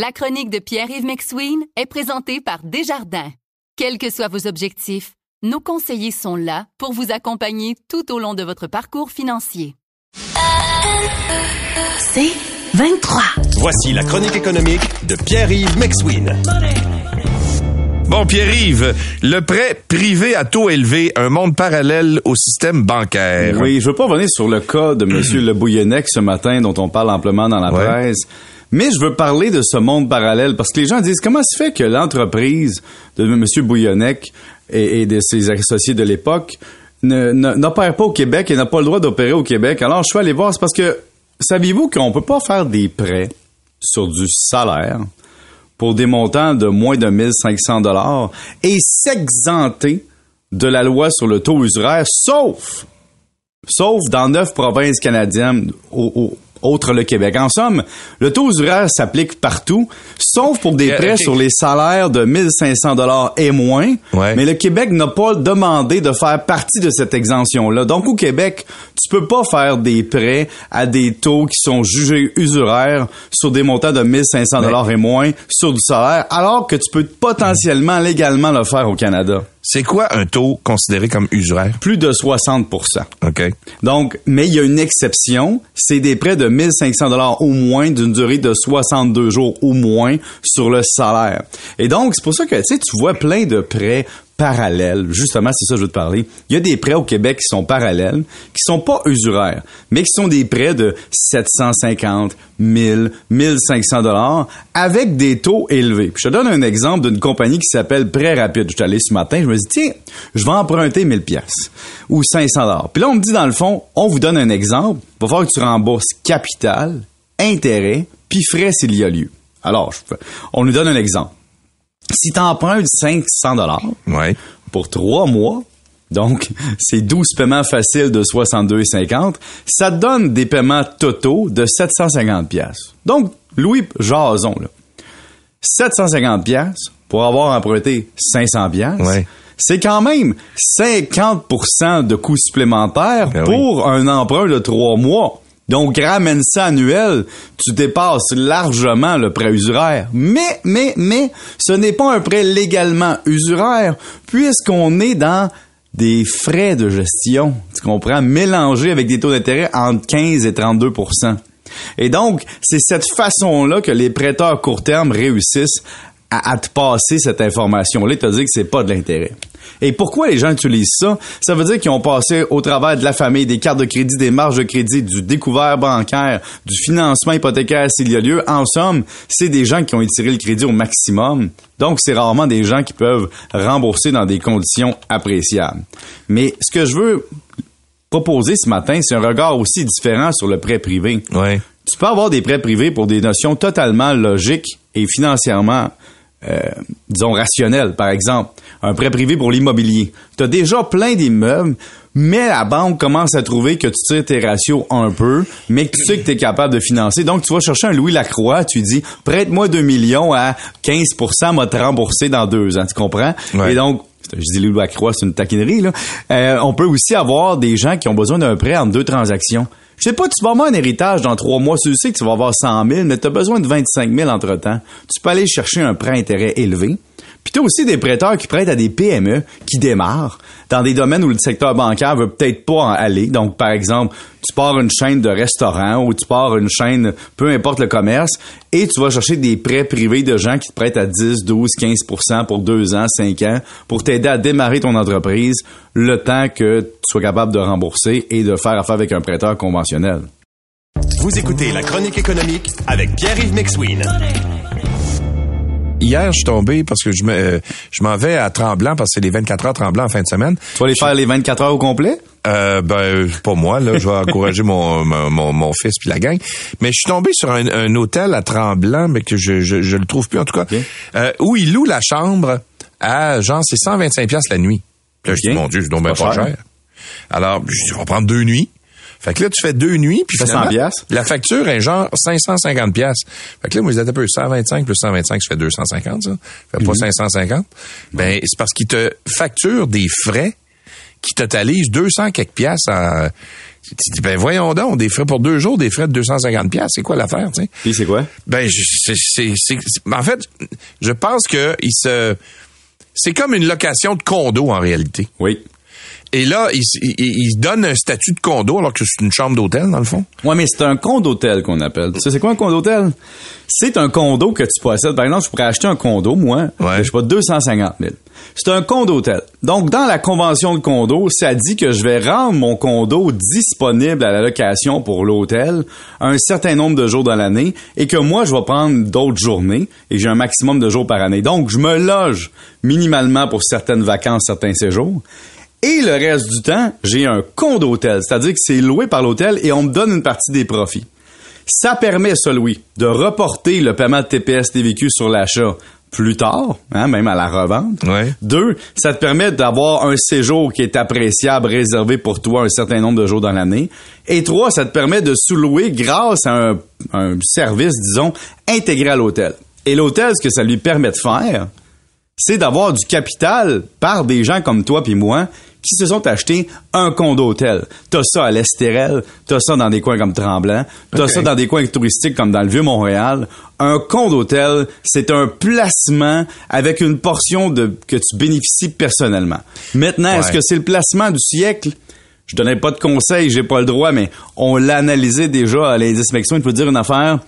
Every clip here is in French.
La chronique de Pierre-Yves McSween est présentée par Desjardins. Quels que soient vos objectifs, nos conseillers sont là pour vous accompagner tout au long de votre parcours financier. C'est 23. Voici la chronique économique de Pierre-Yves McSween. Bon, Pierre-Yves, le prêt privé à taux élevé, un monde parallèle au système bancaire. Oui, je veux pas revenir sur le cas de M. Le Bouillonnec ce matin, dont on parle amplement dans la Ouais. presse. Mais je veux parler de ce monde parallèle parce que les gens disent comment se fait que l'entreprise de M. Bouillonnec et, de ses associés de l'époque ne- ne- n'opère pas au Québec et n'a pas le droit d'opérer au Québec? Alors, je suis allé voir, c'est parce que saviez-vous qu'on peut pas faire des prêts sur du salaire pour des montants de moins de 1500 dollars et s'exenter de la loi sur le taux usuraire, sauf, sauf dans neuf provinces canadiennes, au, au- autre le Québec. En somme, le taux usuraire s'applique partout, sauf pour des prêts sur les salaires de 1500 dollars et moins. Ouais. Mais le Québec n'a pas demandé de faire partie de cette exemption-là. Donc, au Québec, tu peux pas faire des prêts à des taux qui sont jugés usuraires sur des montants de 1500 dollars et moins sur du salaire, alors que tu peux potentiellement légalement le faire au Canada. C'est quoi un taux considéré comme usuraire? Plus de 60% OK. Donc, mais il y a une exception, c'est des prêts de 1500 dollars au moins d'une durée de 62 jours au moins sur le salaire. Et donc, c'est pour ça que tu sais tu vois plein de prêts parallèles. Justement, c'est ça que je veux te parler. Il y a des prêts au Québec qui sont parallèles, qui sont pas usuraires, mais qui sont des prêts de 750, 1000, 1500 dollars avec des taux élevés. Je te donne un exemple d'une compagnie qui s'appelle Prêt Rapide. Je suis allé ce matin, je me dis tiens, je vais emprunter 1000 pièces ou 500 dollars. Puis là on me dit dans le fond, on vous donne un exemple, il va falloir que tu rembourses capital, intérêt, puis frais s'il y a lieu. Alors, on nous donne un exemple. Si tu empruntes 500 dollars Ouais. pour trois mois, donc c'est 12 paiements faciles de 62,50, ça te donne des paiements totaux de 750 pièces. Donc, Louis Jason, là, 750 pièces pour avoir emprunté 500 pièces. Ouais. C'est quand même 50% de coûts supplémentaires Ben oui. pour un emprunt de trois mois. Donc, ramène ça annuel, tu dépasses largement le prêt usuraire. Mais, mais, mais, ce n'est pas un prêt légalement usuraire, puisqu'on est dans des frais de gestion, tu comprends, mélangés avec des taux d'intérêt entre 15 et 32% Et donc, c'est cette façon-là que les prêteurs court terme réussissent à, à te passer cette information-là et te dire que c'est pas de l'intérêt. Et pourquoi les gens utilisent ça? Ça veut dire qu'ils ont passé au travers de la famille, des cartes de crédit, des marges de crédit, du découvert bancaire, du financement hypothécaire s'il y a lieu. En somme, c'est des gens qui ont étiré le crédit au maximum. Donc, c'est rarement des gens qui peuvent rembourser dans des conditions appréciables. Mais ce que je veux proposer ce matin, c'est un regard aussi différent sur le prêt privé. Ouais. Tu peux avoir des prêts privés pour des notions totalement logiques et financièrement, euh, disons, rationnelles. Par exemple, un prêt privé pour l'immobilier. Tu as déjà plein d'immeubles, mais la banque commence à trouver que tu tires tes ratios un peu, mais que tu sais que tu es capable de financer. Donc, tu vas chercher un Louis Lacroix, tu dis, prête-moi 2 millions à 15% m'a te rembourser dans deux ans. Tu comprends? Ouais. Et donc, je dis Louis Lacroix, c'est une taquinerie, là. Euh, on peut aussi avoir des gens qui ont besoin d'un prêt entre deux transactions. Je sais pas, tu vas avoir un héritage dans trois mois, tu sais que tu vas avoir 100 000, mais tu as besoin de 25 000 entre-temps. Tu peux aller chercher un prêt intérêt élevé. Puis tu as aussi des prêteurs qui prêtent à des PME qui démarrent dans des domaines où le secteur bancaire veut peut-être pas en aller. Donc, par exemple, tu pars une chaîne de restaurants ou tu pars une chaîne, peu importe le commerce, et tu vas chercher des prêts privés de gens qui te prêtent à 10, 12, 15% pour deux ans, cinq ans, pour t'aider à démarrer ton entreprise le temps que tu sois capable de rembourser et de faire affaire avec un prêteur conventionnel. Vous écoutez la chronique économique avec Pierre-Yves McSween. Hier, je suis tombé parce que je me, euh, je m'en vais à Tremblant parce que c'est les 24 heures Tremblant en fin de semaine. Tu vas aller faire les 24 heures au complet? Euh, ben, pas moi, là. Je vais encourager mon, mon, mon, fils puis la gang. Mais je suis tombé sur un, un hôtel à Tremblant, mais que je, je, je le trouve plus, en tout cas, euh, où il loue la chambre à, genre, c'est 125 pièces la nuit. Puis là, je dis, mon Dieu, donc bien Pas pas cher. cher. Alors, je dis, on va prendre deux nuits. Fait que là, tu fais deux nuits, puis Ça fait 100 finalement, la facture est genre 550 pièces. Fait que là, moi, je disais un peu 125 plus 125, ça fait 250, ça. Fait Mhm. pas 550. Ben, c'est parce qu'ils te facturent des frais qui totalisent 200 quelques piastres en... Tu dis, ben voyons donc, des frais pour deux jours, des frais de 250 pièces, c'est quoi l'affaire, tu sais? Puis c'est quoi? Ben, c'est- en fait, je pense que il se, c'est comme une location de condo en réalité. Oui. Et là, il, s- il, il se donne un statut de condo alors que c'est une chambre d'hôtel dans le fond. Ouais, mais c'est un condo d'hôtel qu'on appelle. Tu sais, c'est quoi un condo d'hôtel? C'est un condo que tu possèdes. Par exemple, je pourrais acheter un condo, moi, Ouais. je sais pas, 250 000. C'est un condo d'hôtel. Donc, dans la convention de condo, ça dit que je vais rendre mon condo disponible à la location pour l'hôtel un certain nombre de jours dans l'année et que moi, je vais prendre d'autres journées et que j'ai un maximum de jours par année. Donc, je me loge minimalement pour certaines vacances, certains séjours. Et le reste du temps, j'ai un condo hôtel, c'est-à-dire que c'est loué par l'hôtel et on me donne une partie des profits. Ça permet, ça, Louis, de reporter le paiement de TPS TVQ sur l'achat plus tard, hein, même à la revente. Ouais. Deux, ça te permet d'avoir un séjour qui est appréciable, réservé pour toi un certain nombre de jours dans l'année. Et trois, ça te permet de sous-louer grâce à un, un service, disons, intégré à l'hôtel. Et l'hôtel, ce que ça lui permet de faire, c'est d'avoir du capital par des gens comme toi puis moi qui se sont achetés un condo hôtel. T'as ça à l'Estérel, t'as ça dans des coins comme Tremblant, t'as ça dans des coins touristiques comme dans le Vieux-Montréal. Un condo hôtel, c'est un placement avec une portion de que tu bénéficies personnellement. Maintenant, est-ce que c'est le placement du siècle? Je donnais pas de conseils, j'ai pas le droit, mais on l'a analysé déjà à l'indice Maximo. Il faut dire une affaire.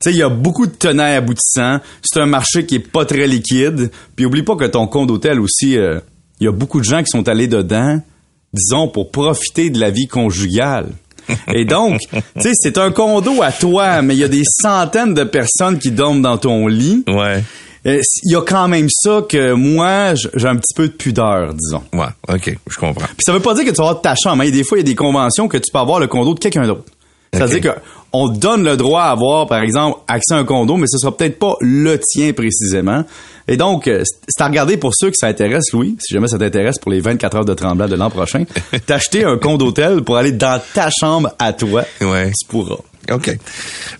Tu sais, il y a beaucoup de tenants aboutissants. C'est un marché qui est pas très liquide. Puis oublie pas que ton compte d'hôtel aussi, euh, il y a beaucoup de gens qui sont allés dedans, disons, pour profiter de la vie conjugale. Et donc, tu sais, c'est un condo à toi, mais il y a des centaines de personnes qui dorment dans ton lit. Ouais. Euh, Il y a quand même ça que moi, j'ai un petit peu de pudeur, disons. Ouais. OK. Je comprends. Puis ça veut pas dire que tu vas avoir ta chambre. hein. Des fois, il y a des conventions que tu peux avoir le condo de quelqu'un d'autre. C'est-à-dire Ok. Que on donne le droit à avoir, par exemple, accès à un condo, mais ce sera peut-être pas le tien précisément. Et donc, euh, c'est à regarder pour ceux qui s'intéressent, Louis, si jamais ça t'intéresse pour les 24 heures de tremblant de l'an prochain, t'acheter un condo d'hôtel pour aller dans ta chambre à toi. Ouais. Tu pourras. OK.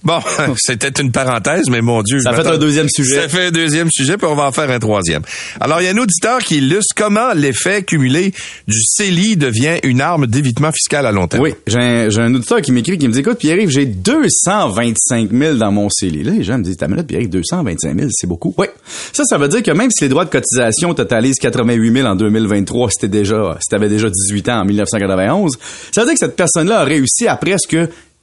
Bon, c'était une parenthèse, mais mon Dieu. Ça je fait un deuxième sujet. Ça fait un deuxième sujet, puis on va en faire un troisième. Alors, il y a un auditeur qui illustre comment l'effet cumulé du CELI devient une arme d'évitement fiscal à long terme. Oui, j'ai un, auditeur qui m'écrit, qui me dit, écoute, Pierre-Yves, j'ai 225 000 dans mon CELI. Là, les gens me disent, t'as minute, Pierre-Yves, 225 000, c'est beaucoup. Oui. Ça, ça veut dire que même si les droits de cotisation totalisent 88 000 en 2023, c'était déjà, si t'avais déjà 18 ans en 1991, ça veut dire que cette personne-là a réussi à presque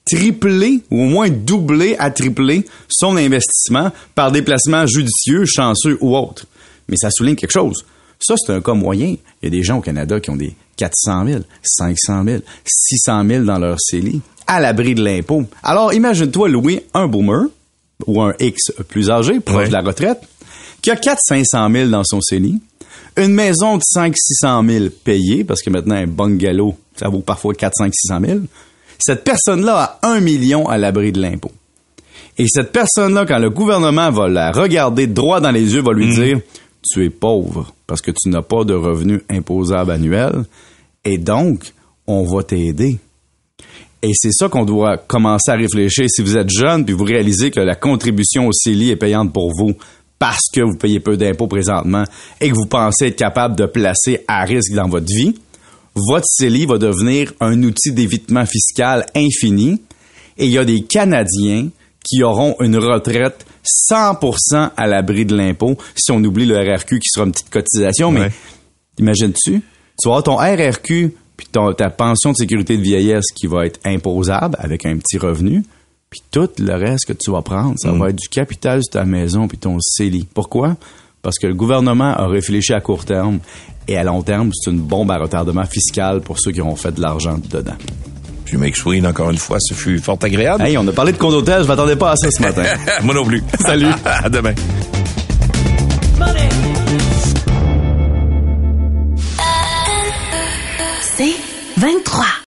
tripler, ou au moins doubler à tripler son investissement par des placements judicieux, chanceux ou autres. Mais ça souligne quelque chose. Ça, c'est un cas moyen. Il y a des gens au Canada qui ont des 400 000, 500 000, 600 000 dans leur CELI, à l'abri de l'impôt. Alors, imagine-toi, Louis, un boomer, ou un X plus âgé, proche de la retraite, qui a 400-500 000 dans son CELI, une maison de 500-600 000 payée, parce que maintenant, un bungalow, ça vaut parfois 400-600 000. Cette personne-là a un million à l'abri de l'impôt. Et cette personne-là, quand le gouvernement va la regarder droit dans les yeux, va lui dire Tu es pauvre parce que tu n'as pas de revenus imposables annuels et donc on va t'aider. Et c'est ça qu'on doit commencer à réfléchir. Si vous êtes jeune puis vous réalisez que la contribution au CELI est payante pour vous parce que vous payez peu d'impôts présentement et que vous pensez être capable de placer à risque dans votre vie, votre CELI va devenir un outil d'évitement fiscal infini et il y a des Canadiens qui auront une retraite 100% à l'abri de l'impôt si on oublie le RRQ qui sera une petite cotisation. Mais Ouais. imagines-tu, tu vas avoir ton RRQ puis ton- ta pension de sécurité de vieillesse qui va être imposable avec un petit revenu, puis tout le reste que tu vas prendre, ça va être du capital sur ta maison puis ton CELI. Pourquoi? Parce que le gouvernement a réfléchi à court terme et à long terme, c'est une bombe à retardement fiscal pour ceux qui auront fait de l'argent dedans. Puis McSween, encore une fois, ce fut fort agréable. Hey, on a parlé de condo je m'attendais pas à ça ce matin. Moi non plus. Salut. à demain.